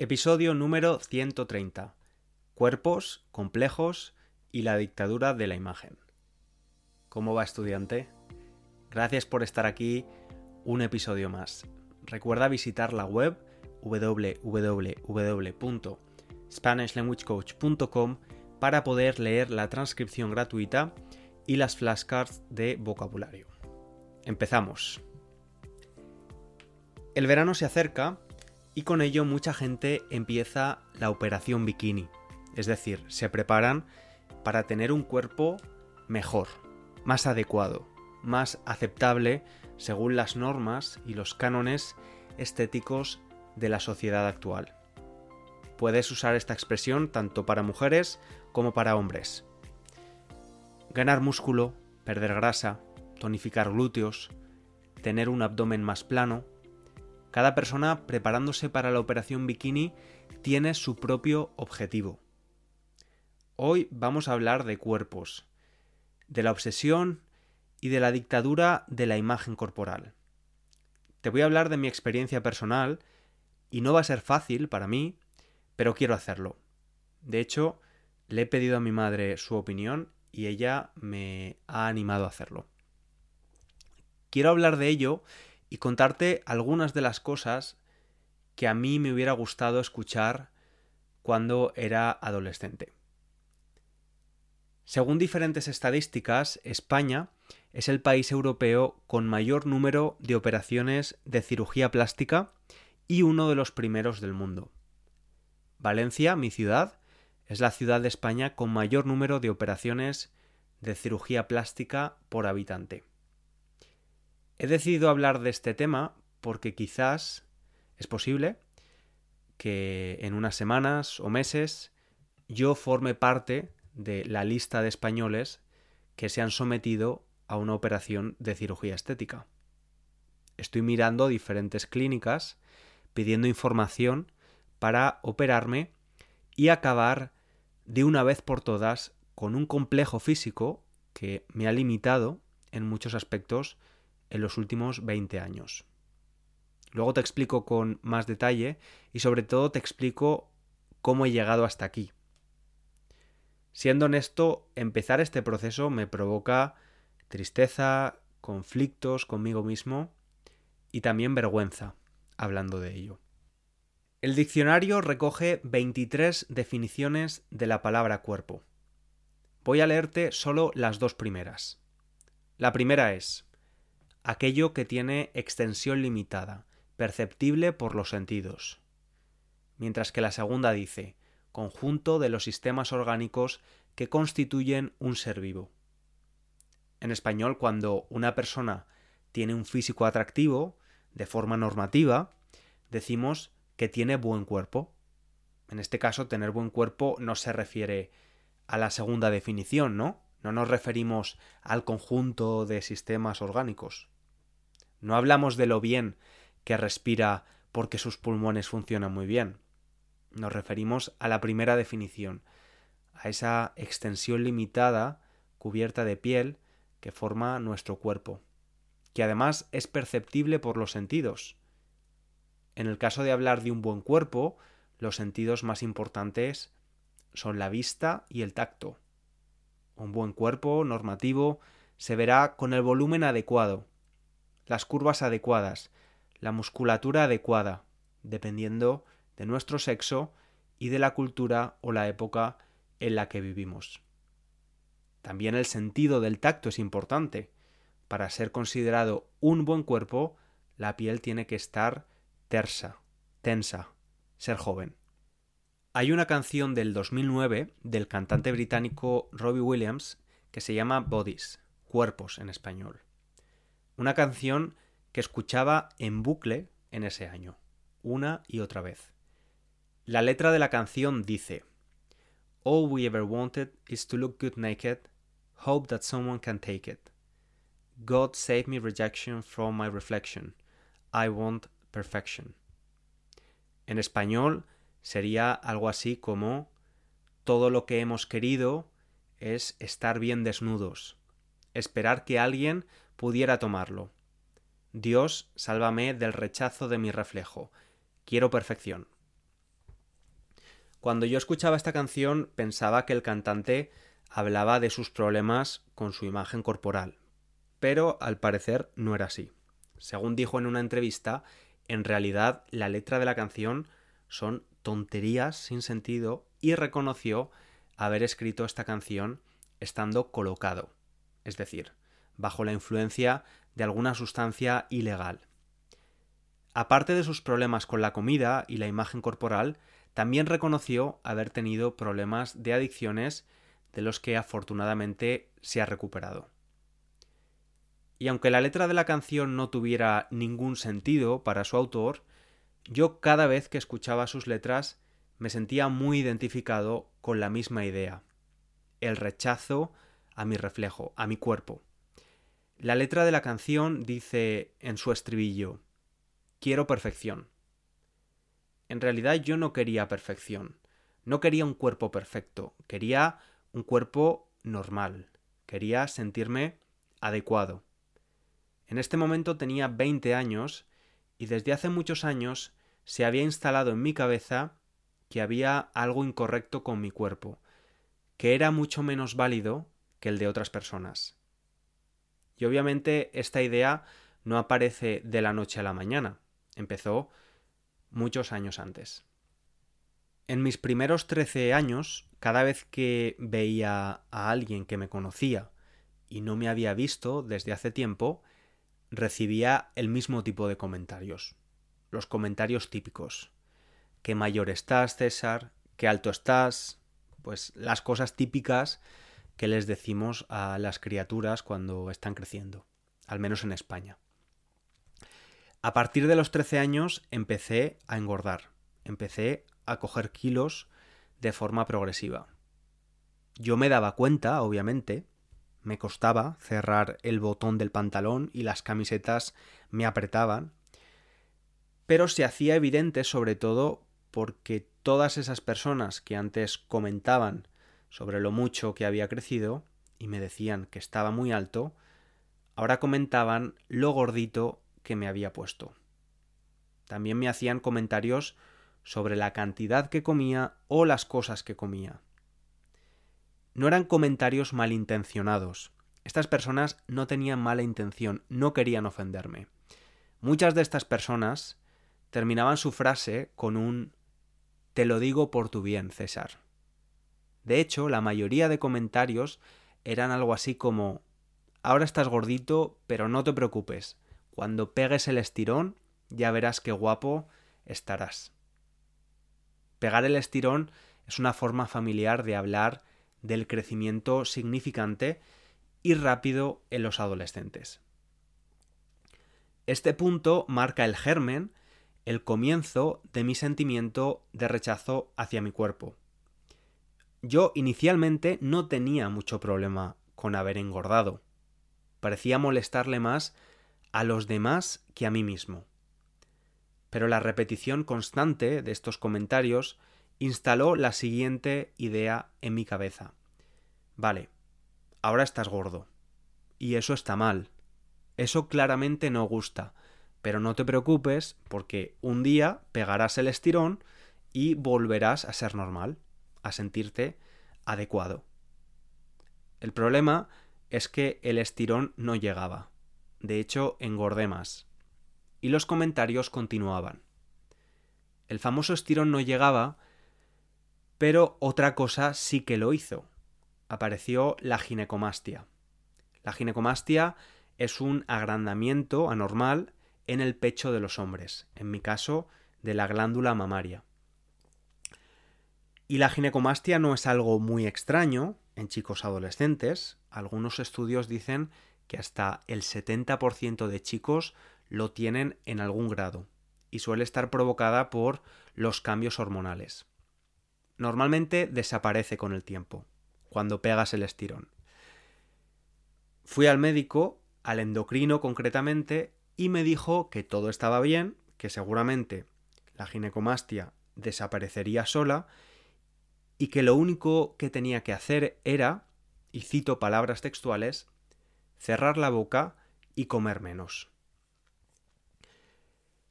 Episodio número 130. Cuerpos complejos y la dictadura de la imagen. ¿Cómo va estudiante? Gracias por estar aquí un episodio más. Recuerda visitar la web www.spanishlanguagecoach.com para poder leer la transcripción gratuita y las flashcards de vocabulario. Empezamos. El verano se acerca y con ello mucha gente empieza la operación bikini, es decir, se preparan para tener un cuerpo mejor, más adecuado, más aceptable según las normas y los cánones estéticos de la sociedad actual. Puedes usar esta expresión tanto para mujeres como para hombres. Ganar músculo, perder grasa, tonificar glúteos, tener un abdomen más plano, cada persona preparándose para la operación bikini tiene su propio objetivo. Hoy vamos a hablar de cuerpos, de la obsesión y de la dictadura de la imagen corporal. Te voy a hablar de mi experiencia personal y no va a ser fácil para mí, pero quiero hacerlo. De hecho, le he pedido a mi madre su opinión y ella me ha animado a hacerlo. Quiero hablar de ello y contarte algunas de las cosas que a mí me hubiera gustado escuchar cuando era adolescente. Según diferentes estadísticas, España es el país europeo con mayor número de operaciones de cirugía plástica y uno de los primeros del mundo. Valencia, mi ciudad, es la ciudad de España con mayor número de operaciones de cirugía plástica por habitante. He decidido hablar de este tema porque quizás es posible que en unas semanas o meses yo forme parte de la lista de españoles que se han sometido a una operación de cirugía estética. Estoy mirando diferentes clínicas pidiendo información para operarme y acabar de una vez por todas con un complejo físico que me ha limitado en muchos aspectos en los últimos 20 años. Luego te explico con más detalle y sobre todo te explico cómo he llegado hasta aquí. Siendo honesto, empezar este proceso me provoca tristeza, conflictos conmigo mismo y también vergüenza hablando de ello. El diccionario recoge 23 definiciones de la palabra cuerpo. Voy a leerte solo las dos primeras. La primera es aquello que tiene extensión limitada, perceptible por los sentidos. Mientras que la segunda dice conjunto de los sistemas orgánicos que constituyen un ser vivo. En español, cuando una persona tiene un físico atractivo, de forma normativa, decimos que tiene buen cuerpo. En este caso, tener buen cuerpo no se refiere a la segunda definición, ¿no? No nos referimos al conjunto de sistemas orgánicos. No hablamos de lo bien que respira porque sus pulmones funcionan muy bien. Nos referimos a la primera definición, a esa extensión limitada cubierta de piel que forma nuestro cuerpo, que además es perceptible por los sentidos. En el caso de hablar de un buen cuerpo, los sentidos más importantes son la vista y el tacto. Un buen cuerpo normativo se verá con el volumen adecuado, las curvas adecuadas, la musculatura adecuada, dependiendo de nuestro sexo y de la cultura o la época en la que vivimos. También el sentido del tacto es importante. Para ser considerado un buen cuerpo, la piel tiene que estar tersa, tensa, ser joven. Hay una canción del 2009 del cantante británico Robbie Williams que se llama Bodies, cuerpos en español una canción que escuchaba en bucle en ese año, una y otra vez. La letra de la canción dice All we ever wanted is to look good naked, hope that someone can take it. God save me rejection from my reflection. I want perfection. En español sería algo así como todo lo que hemos querido es estar bien desnudos, esperar que alguien pudiera tomarlo. Dios, sálvame del rechazo de mi reflejo. Quiero perfección. Cuando yo escuchaba esta canción pensaba que el cantante hablaba de sus problemas con su imagen corporal, pero al parecer no era así. Según dijo en una entrevista, en realidad la letra de la canción son tonterías sin sentido y reconoció haber escrito esta canción estando colocado, es decir, bajo la influencia de alguna sustancia ilegal. Aparte de sus problemas con la comida y la imagen corporal, también reconoció haber tenido problemas de adicciones de los que afortunadamente se ha recuperado. Y aunque la letra de la canción no tuviera ningún sentido para su autor, yo cada vez que escuchaba sus letras me sentía muy identificado con la misma idea, el rechazo a mi reflejo, a mi cuerpo. La letra de la canción dice en su estribillo, quiero perfección. En realidad yo no quería perfección, no quería un cuerpo perfecto, quería un cuerpo normal, quería sentirme adecuado. En este momento tenía 20 años y desde hace muchos años se había instalado en mi cabeza que había algo incorrecto con mi cuerpo, que era mucho menos válido que el de otras personas. Y obviamente esta idea no aparece de la noche a la mañana, empezó muchos años antes. En mis primeros 13 años, cada vez que veía a alguien que me conocía y no me había visto desde hace tiempo, recibía el mismo tipo de comentarios. Los comentarios típicos. ¿Qué mayor estás, César? ¿Qué alto estás? Pues las cosas típicas que les decimos a las criaturas cuando están creciendo, al menos en España. A partir de los 13 años empecé a engordar, empecé a coger kilos de forma progresiva. Yo me daba cuenta, obviamente, me costaba cerrar el botón del pantalón y las camisetas me apretaban, pero se hacía evidente sobre todo porque todas esas personas que antes comentaban sobre lo mucho que había crecido y me decían que estaba muy alto, ahora comentaban lo gordito que me había puesto. También me hacían comentarios sobre la cantidad que comía o las cosas que comía. No eran comentarios malintencionados. Estas personas no tenían mala intención, no querían ofenderme. Muchas de estas personas terminaban su frase con un Te lo digo por tu bien, César. De hecho, la mayoría de comentarios eran algo así como Ahora estás gordito, pero no te preocupes. Cuando pegues el estirón, ya verás qué guapo estarás. Pegar el estirón es una forma familiar de hablar del crecimiento significante y rápido en los adolescentes. Este punto marca el germen, el comienzo de mi sentimiento de rechazo hacia mi cuerpo. Yo inicialmente no tenía mucho problema con haber engordado. Parecía molestarle más a los demás que a mí mismo. Pero la repetición constante de estos comentarios instaló la siguiente idea en mi cabeza. Vale, ahora estás gordo. Y eso está mal. Eso claramente no gusta. Pero no te preocupes porque un día pegarás el estirón y volverás a ser normal, a sentirte adecuado. El problema es que el estirón no llegaba. De hecho, engordé más. Y los comentarios continuaban. El famoso estirón no llegaba pero otra cosa sí que lo hizo. Apareció la ginecomastia. La ginecomastia es un agrandamiento anormal en el pecho de los hombres, en mi caso, de la glándula mamaria. Y la ginecomastia no es algo muy extraño en chicos adolescentes. Algunos estudios dicen que hasta el 70% de chicos lo tienen en algún grado y suele estar provocada por los cambios hormonales normalmente desaparece con el tiempo, cuando pegas el estirón. Fui al médico, al endocrino concretamente, y me dijo que todo estaba bien, que seguramente la ginecomastia desaparecería sola y que lo único que tenía que hacer era, y cito palabras textuales, cerrar la boca y comer menos.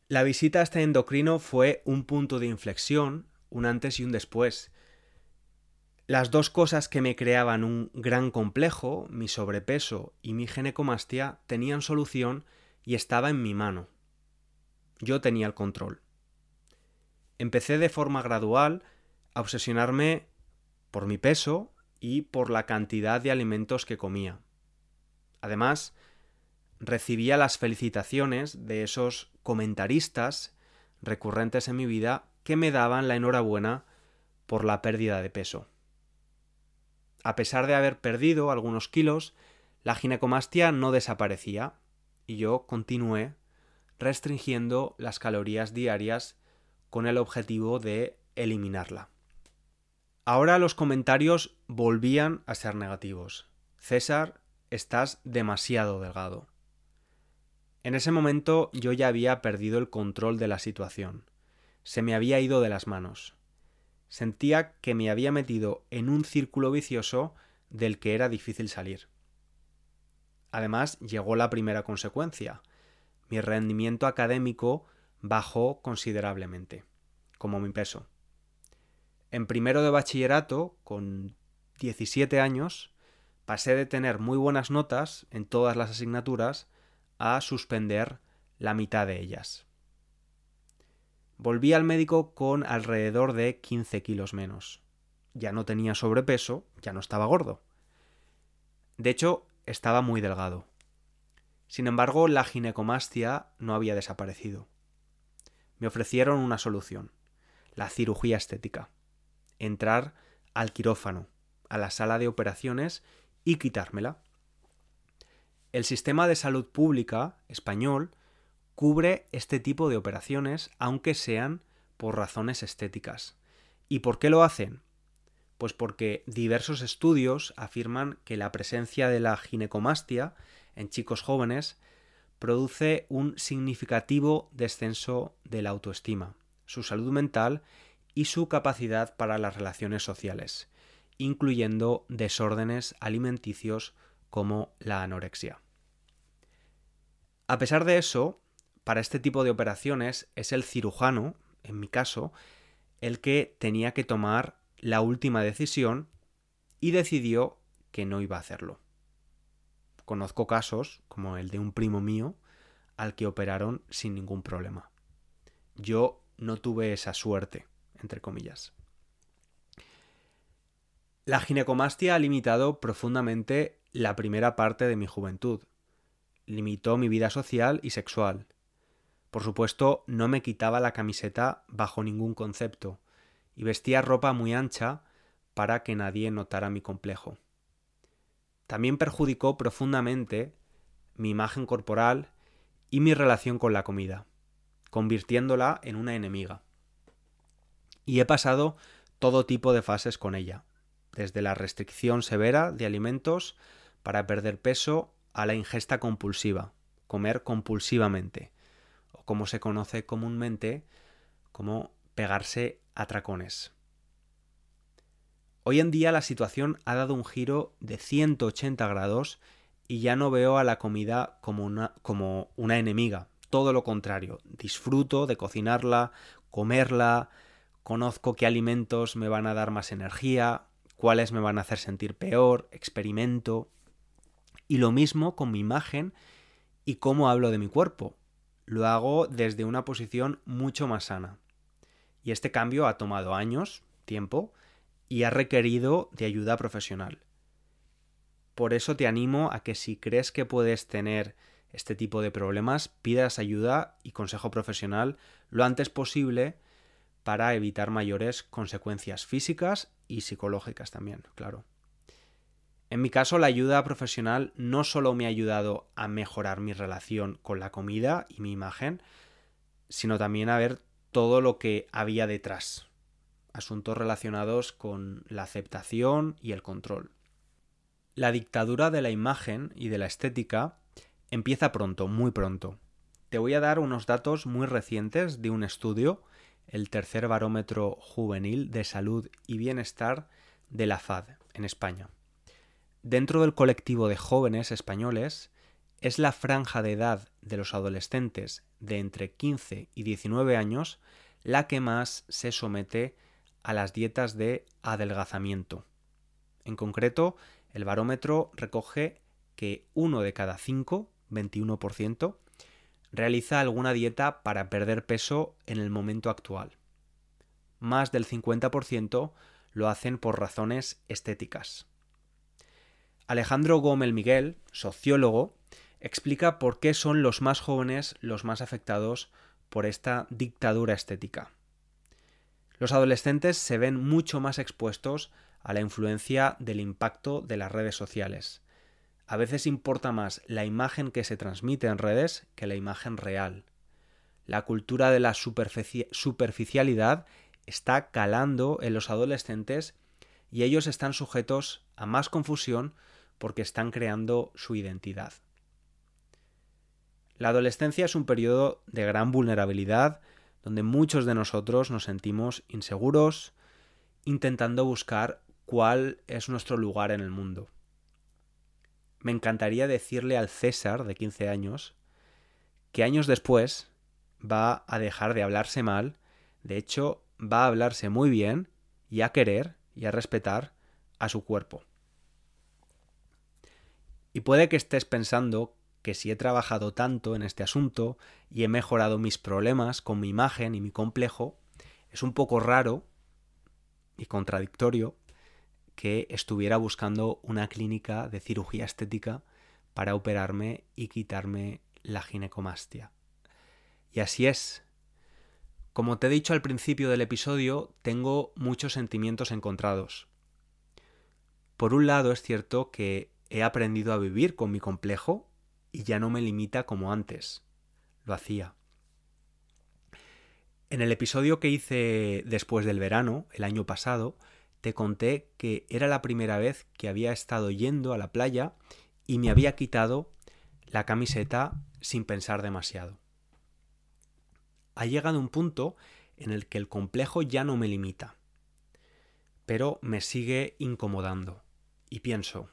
La visita a este endocrino fue un punto de inflexión un antes y un después. Las dos cosas que me creaban un gran complejo, mi sobrepeso y mi ginecomastia, tenían solución y estaba en mi mano. Yo tenía el control. Empecé de forma gradual a obsesionarme por mi peso y por la cantidad de alimentos que comía. Además, recibía las felicitaciones de esos comentaristas recurrentes en mi vida que me daban la enhorabuena por la pérdida de peso. A pesar de haber perdido algunos kilos, la ginecomastia no desaparecía y yo continué restringiendo las calorías diarias con el objetivo de eliminarla. Ahora los comentarios volvían a ser negativos. César, estás demasiado delgado. En ese momento yo ya había perdido el control de la situación. Se me había ido de las manos. Sentía que me había metido en un círculo vicioso del que era difícil salir. Además, llegó la primera consecuencia. Mi rendimiento académico bajó considerablemente, como mi peso. En primero de bachillerato, con 17 años, pasé de tener muy buenas notas en todas las asignaturas a suspender la mitad de ellas. Volví al médico con alrededor de 15 kilos menos. Ya no tenía sobrepeso, ya no estaba gordo. De hecho, estaba muy delgado. Sin embargo, la ginecomastia no había desaparecido. Me ofrecieron una solución, la cirugía estética. Entrar al quirófano, a la sala de operaciones y quitármela. El sistema de salud pública español cubre este tipo de operaciones aunque sean por razones estéticas. ¿Y por qué lo hacen? Pues porque diversos estudios afirman que la presencia de la ginecomastia en chicos jóvenes produce un significativo descenso de la autoestima, su salud mental y su capacidad para las relaciones sociales, incluyendo desórdenes alimenticios como la anorexia. A pesar de eso, para este tipo de operaciones es el cirujano, en mi caso, el que tenía que tomar la última decisión y decidió que no iba a hacerlo. Conozco casos, como el de un primo mío, al que operaron sin ningún problema. Yo no tuve esa suerte, entre comillas. La ginecomastia ha limitado profundamente la primera parte de mi juventud. Limitó mi vida social y sexual. Por supuesto, no me quitaba la camiseta bajo ningún concepto, y vestía ropa muy ancha para que nadie notara mi complejo. También perjudicó profundamente mi imagen corporal y mi relación con la comida, convirtiéndola en una enemiga. Y he pasado todo tipo de fases con ella, desde la restricción severa de alimentos para perder peso a la ingesta compulsiva, comer compulsivamente, o como se conoce comúnmente como pegarse atracones. Hoy en día la situación ha dado un giro de 180 grados y ya no veo a la comida como una, como una enemiga. Todo lo contrario, disfruto de cocinarla, comerla, conozco qué alimentos me van a dar más energía, cuáles me van a hacer sentir peor, experimento. Y lo mismo con mi imagen y cómo hablo de mi cuerpo. Lo hago desde una posición mucho más sana. Y este cambio ha tomado años, tiempo, y ha requerido de ayuda profesional. Por eso te animo a que si crees que puedes tener este tipo de problemas, pidas ayuda y consejo profesional lo antes posible para evitar mayores consecuencias físicas y psicológicas también, claro. En mi caso, la ayuda profesional no solo me ha ayudado a mejorar mi relación con la comida y mi imagen, sino también a ver todo lo que había detrás, asuntos relacionados con la aceptación y el control. La dictadura de la imagen y de la estética empieza pronto, muy pronto. Te voy a dar unos datos muy recientes de un estudio, el tercer barómetro juvenil de salud y bienestar de la FAD en España. Dentro del colectivo de jóvenes españoles, es la franja de edad de los adolescentes de entre 15 y 19 años la que más se somete a las dietas de adelgazamiento. En concreto, el barómetro recoge que uno de cada cinco, 21%, realiza alguna dieta para perder peso en el momento actual. Más del 50% lo hacen por razones estéticas. Alejandro Gómez Miguel, sociólogo, explica por qué son los más jóvenes los más afectados por esta dictadura estética. Los adolescentes se ven mucho más expuestos a la influencia del impacto de las redes sociales. A veces importa más la imagen que se transmite en redes que la imagen real. La cultura de la superficialidad está calando en los adolescentes y ellos están sujetos a más confusión porque están creando su identidad. La adolescencia es un periodo de gran vulnerabilidad donde muchos de nosotros nos sentimos inseguros, intentando buscar cuál es nuestro lugar en el mundo. Me encantaría decirle al César de 15 años que años después va a dejar de hablarse mal, de hecho va a hablarse muy bien y a querer y a respetar a su cuerpo. Y puede que estés pensando que si he trabajado tanto en este asunto y he mejorado mis problemas con mi imagen y mi complejo, es un poco raro y contradictorio que estuviera buscando una clínica de cirugía estética para operarme y quitarme la ginecomastia. Y así es. Como te he dicho al principio del episodio, tengo muchos sentimientos encontrados. Por un lado es cierto que he aprendido a vivir con mi complejo y ya no me limita como antes. Lo hacía. En el episodio que hice después del verano, el año pasado, te conté que era la primera vez que había estado yendo a la playa y me había quitado la camiseta sin pensar demasiado. Ha llegado un punto en el que el complejo ya no me limita, pero me sigue incomodando. Y pienso,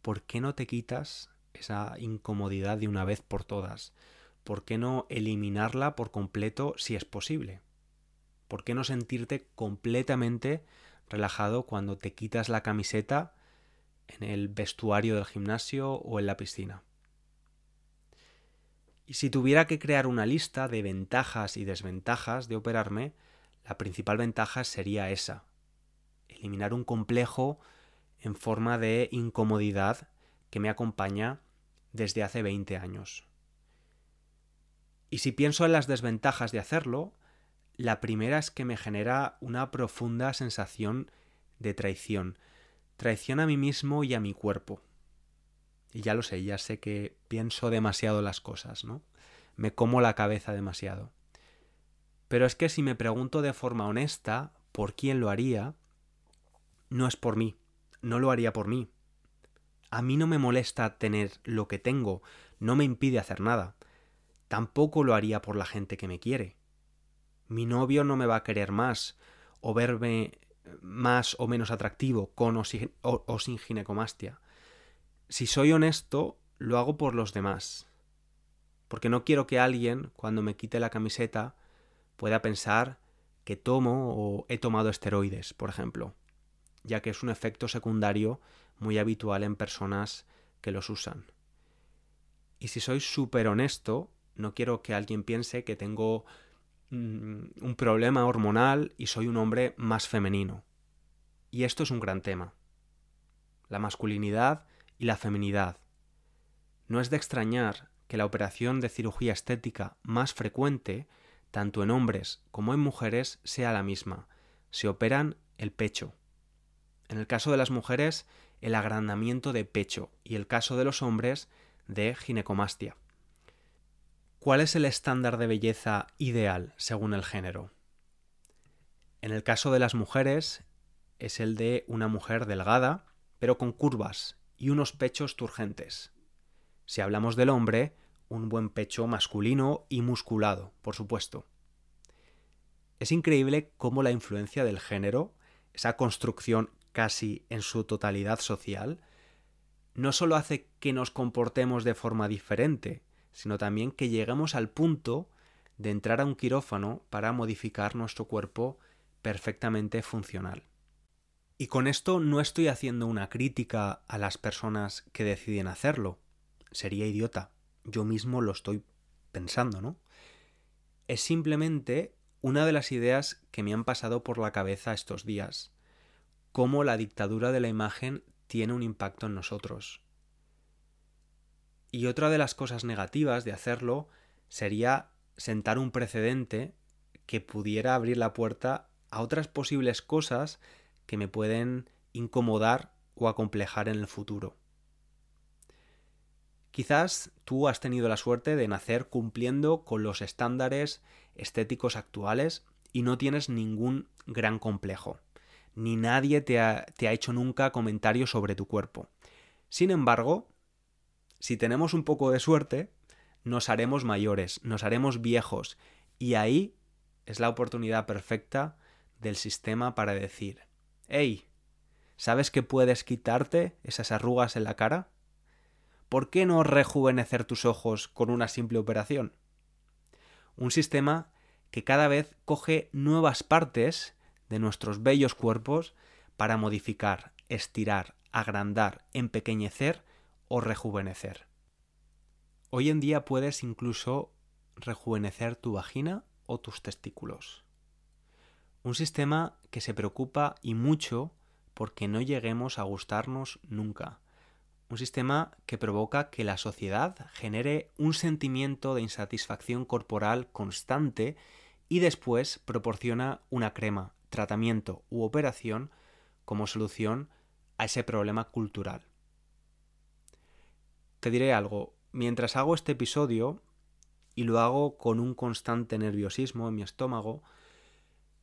¿por qué no te quitas esa incomodidad de una vez por todas? ¿Por qué no eliminarla por completo si es posible? ¿Por qué no sentirte completamente relajado cuando te quitas la camiseta en el vestuario del gimnasio o en la piscina? Y si tuviera que crear una lista de ventajas y desventajas de operarme, la principal ventaja sería esa. Eliminar un complejo en forma de incomodidad que me acompaña desde hace 20 años. Y si pienso en las desventajas de hacerlo, la primera es que me genera una profunda sensación de traición. Traición a mí mismo y a mi cuerpo. Y ya lo sé, ya sé que pienso demasiado las cosas, ¿no? Me como la cabeza demasiado. Pero es que si me pregunto de forma honesta por quién lo haría, no es por mí, no lo haría por mí. A mí no me molesta tener lo que tengo, no me impide hacer nada. Tampoco lo haría por la gente que me quiere mi novio no me va a querer más o verme más o menos atractivo con o sin, ginecomastia. Si soy honesto, lo hago por los demás. Porque no quiero que alguien, cuando me quite la camiseta, pueda pensar que tomo o he tomado esteroides, por ejemplo, ya que es un efecto secundario muy habitual en personas que los usan. Y si soy súper honesto, no quiero que alguien piense que tengo un problema hormonal y soy un hombre más femenino. Y esto es un gran tema. La masculinidad y la feminidad. No es de extrañar que la operación de cirugía estética más frecuente, tanto en hombres como en mujeres, sea la misma. Se operan el pecho. En el caso de las mujeres, el agrandamiento de pecho y el caso de los hombres, de ginecomastia. ¿Cuál es el estándar de belleza ideal según el género? En el caso de las mujeres es el de una mujer delgada, pero con curvas y unos pechos turgentes. Si hablamos del hombre, un buen pecho masculino y musculado, por supuesto. Es increíble cómo la influencia del género, esa construcción casi en su totalidad social, no solo hace que nos comportemos de forma diferente, sino también que lleguemos al punto de entrar a un quirófano para modificar nuestro cuerpo perfectamente funcional. Y con esto no estoy haciendo una crítica a las personas que deciden hacerlo. Sería idiota. Yo mismo lo estoy pensando, ¿no? Es simplemente una de las ideas que me han pasado por la cabeza estos días. Cómo la dictadura de la imagen tiene un impacto en nosotros. Y otra de las cosas negativas de hacerlo sería sentar un precedente que pudiera abrir la puerta a otras posibles cosas que me pueden incomodar o acomplejar en el futuro. Quizás tú has tenido la suerte de nacer cumpliendo con los estándares estéticos actuales y no tienes ningún gran complejo, ni nadie te ha, hecho nunca comentarios sobre tu cuerpo. Sin embargo, si tenemos un poco de suerte, nos haremos mayores, nos haremos viejos, y ahí es la oportunidad perfecta del sistema para decir, Hey, ¿sabes que puedes quitarte esas arrugas en la cara? ¿Por qué no rejuvenecer tus ojos con una simple operación? Un sistema que cada vez coge nuevas partes de nuestros bellos cuerpos para modificar, estirar, agrandar, empequeñecer o rejuvenecer. Hoy en día puedes incluso rejuvenecer tu vagina o tus testículos. Un sistema que se preocupa y mucho porque no lleguemos a gustarnos nunca. Un sistema que provoca que la sociedad genere un sentimiento de insatisfacción corporal constante y después proporciona una crema, tratamiento u operación como solución a ese problema cultural. Te diré algo, mientras hago este episodio, y lo hago con un constante nerviosismo en mi estómago,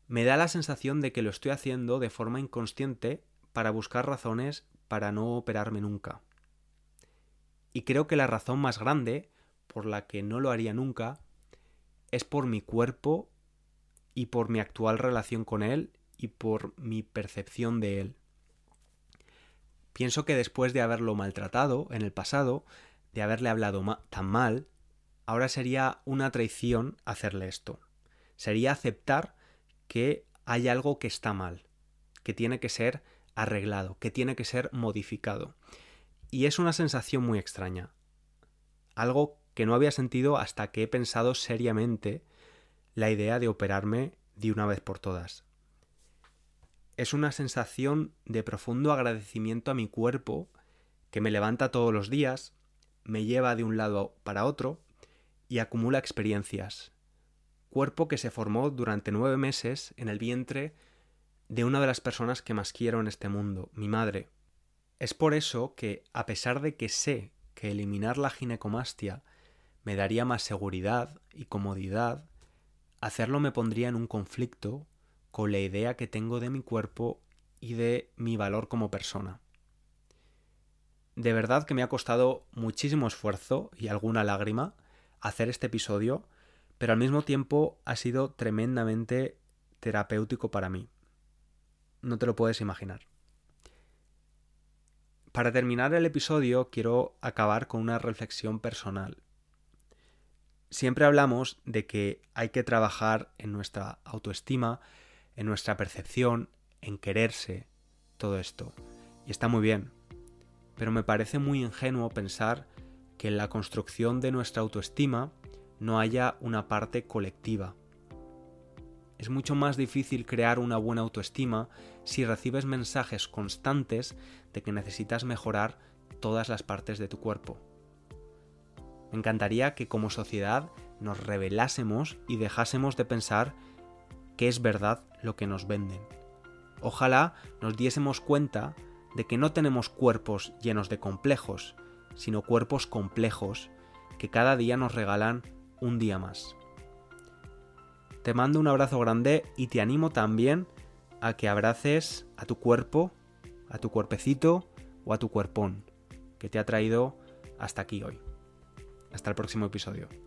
me da la sensación de que lo estoy haciendo de forma inconsciente para buscar razones para no operarme nunca. Y creo que la razón más grande por la que no lo haría nunca es por mi cuerpo y por mi actual relación con él y por mi percepción de él. Pienso que después de haberlo maltratado en el pasado, de haberle hablado tan mal, ahora sería una traición hacerle esto. Sería aceptar que hay algo que está mal, que tiene que ser arreglado, que tiene que ser modificado. Y es una sensación muy extraña. Algo que no había sentido hasta que he pensado seriamente la idea de operarme de una vez por todas. Es una sensación de profundo agradecimiento a mi cuerpo que me levanta todos los días, me lleva de un lado para otro y acumula experiencias, cuerpo que se formó durante nueve meses en el vientre de una de las personas que más quiero en este mundo, mi madre. Es por eso que, a pesar de que sé que eliminar la ginecomastia me daría más seguridad y comodidad, hacerlo me pondría en un conflicto con la idea que tengo de mi cuerpo y de mi valor como persona. De verdad que me ha costado muchísimo esfuerzo y alguna lágrima hacer este episodio pero al mismo tiempo ha sido tremendamente terapéutico para mí. No te lo puedes imaginar. Para terminar el episodio quiero acabar con una reflexión personal. Siempre hablamos de que hay que trabajar en nuestra autoestima, en nuestra percepción, en quererse, todo esto. Y está muy bien. Pero me parece muy ingenuo pensar que en la construcción de nuestra autoestima no haya una parte colectiva. Es mucho más difícil crear una buena autoestima si recibes mensajes constantes de que necesitas mejorar todas las partes de tu cuerpo. Me encantaría que como sociedad nos revelásemos y dejásemos de pensar que es verdad lo que nos venden. Ojalá nos diésemos cuenta de que no tenemos cuerpos llenos de complejos, sino cuerpos complejos que cada día nos regalan un día más. Te mando un abrazo grande y te animo también a que abraces a tu cuerpo, a tu cuerpecito o a tu cuerpón que te ha traído hasta aquí hoy. Hasta el próximo episodio.